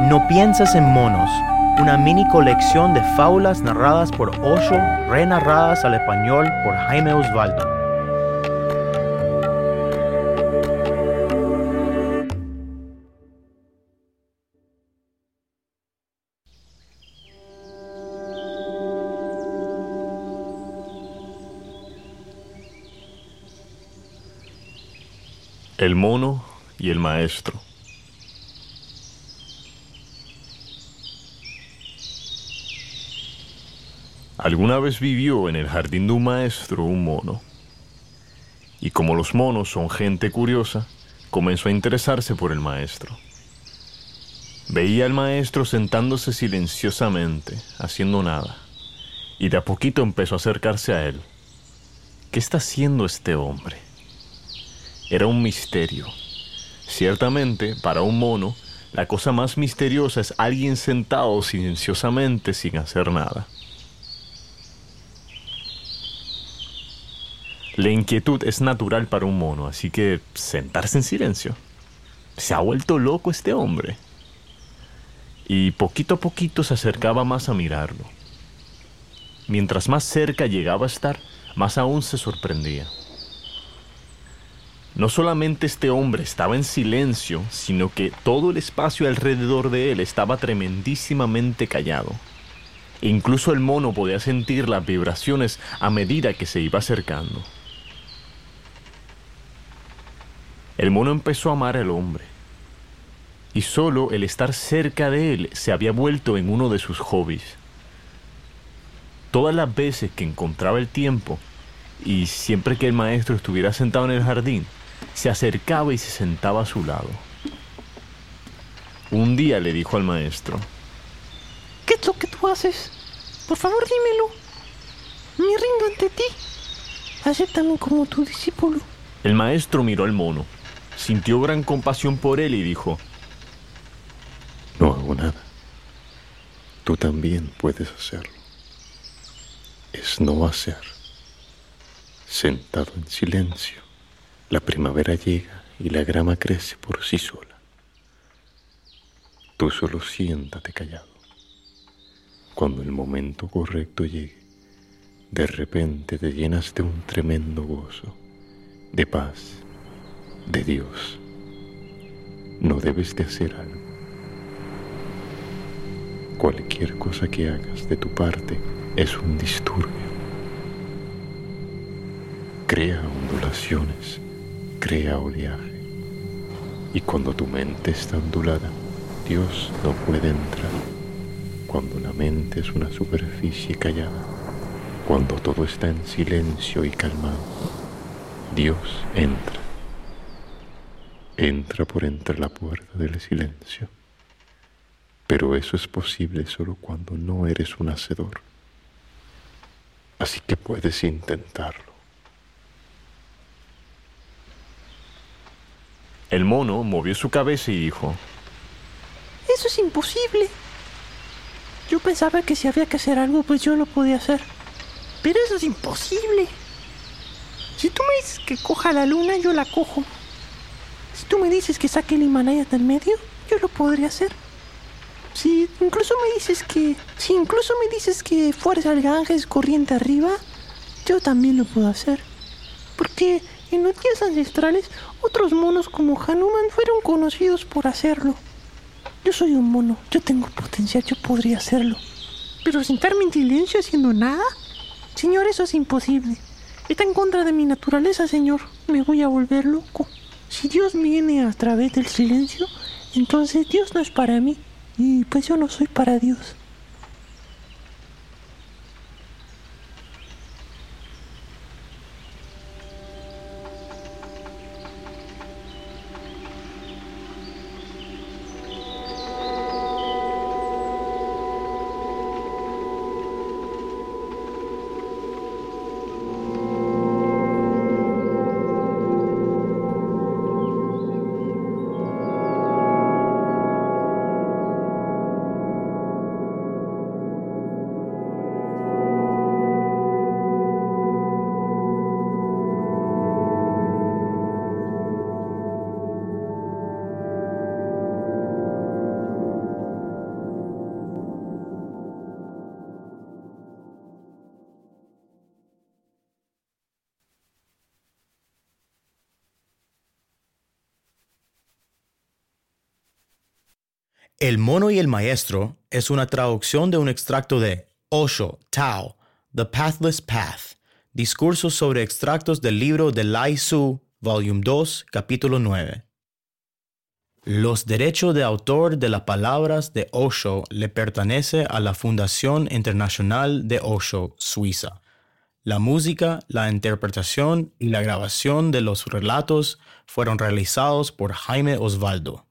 No piensas en monos, una mini colección de fábulas narradas por Osho, renarradas al español por Jaime Osvaldo. El mono y el maestro. Alguna vez vivió en el jardín de un maestro un mono. Y como los monos son gente curiosa, comenzó a interesarse por el maestro. Veía al maestro sentándose silenciosamente, haciendo nada, y de a poquito empezó a acercarse a él. ¿Qué está haciendo este hombre? Era un misterio. Ciertamente, para un mono, la cosa más misteriosa es alguien sentado silenciosamente sin hacer nada. La inquietud es natural para un mono, así que sentarse en silencio. Se ha vuelto loco este hombre. Y poquito a poquito se acercaba más a mirarlo. Mientras más cerca llegaba a estar, más aún se sorprendía. No solamente este hombre estaba en silencio, sino que todo el espacio alrededor de él estaba tremendísimamente callado. incluso el mono podía sentir las vibraciones a medida que se iba acercando. El mono empezó a amar al hombre. Y solo el estar cerca de él se había vuelto en uno de sus hobbies. Todas las veces que encontraba el tiempo, y siempre que el maestro estuviera sentado en el jardín, se acercaba y se sentaba a su lado. Un día le dijo al maestro, ¿Qué es lo que tú haces? Por favor dímelo. Me rindo ante ti. Acéptame como tu discípulo. El maestro miró al mono sintió gran compasión por él y dijo, No hago nada. Tú también puedes hacerlo. Es no hacer. Sentado en silencio, la primavera llega y la grama crece por sí sola. Tú solo siéntate callado. Cuando el momento correcto llegue, de repente te llenas de un tremendo gozo, de paz de Dios. No debes de hacer algo. Cualquier cosa que hagas de tu parte es un disturbio. Crea ondulaciones, crea oleaje. Y cuando tu mente está ondulada, Dios no puede entrar. Cuando la mente es una superficie callada, cuando todo está en silencio y calmado, Dios entra entra por entre la puerta del silencio. Pero eso es posible solo cuando no eres un hacedor. Así que puedes intentarlo. El mono movió su cabeza y dijo, Eso es imposible. Yo pensaba que si había que hacer algo, pues yo lo podía hacer. Pero eso es imposible. Si tú me dices que coja la luna, yo la cojo. Si tú me dices que saque el Himalaya del medio, yo lo podría hacer. Si incluso me dices que. Si incluso me dices que fuerza al Ganges corriente arriba, yo también lo puedo hacer. Porque en los días ancestrales, otros monos como Hanuman fueron conocidos por hacerlo. Yo soy un mono, yo tengo potencial, yo podría hacerlo. Pero sentarme en silencio haciendo nada, señor, eso es imposible. Está en contra de mi naturaleza, señor. Me voy a volver loco. Si Dios viene a través del silencio, entonces Dios no es para mí y pues yo no soy para Dios. El mono y el maestro es una traducción de un extracto de Osho, Tao, The Pathless Path, discursos sobre extractos del libro de Lai Su, volume 2, capítulo 9. Los derechos de autor de las palabras de Osho le pertenece a la Fundación Internacional de Osho, Suiza. La música, la interpretación y la grabación de los relatos fueron realizados por Jaime Osvaldo.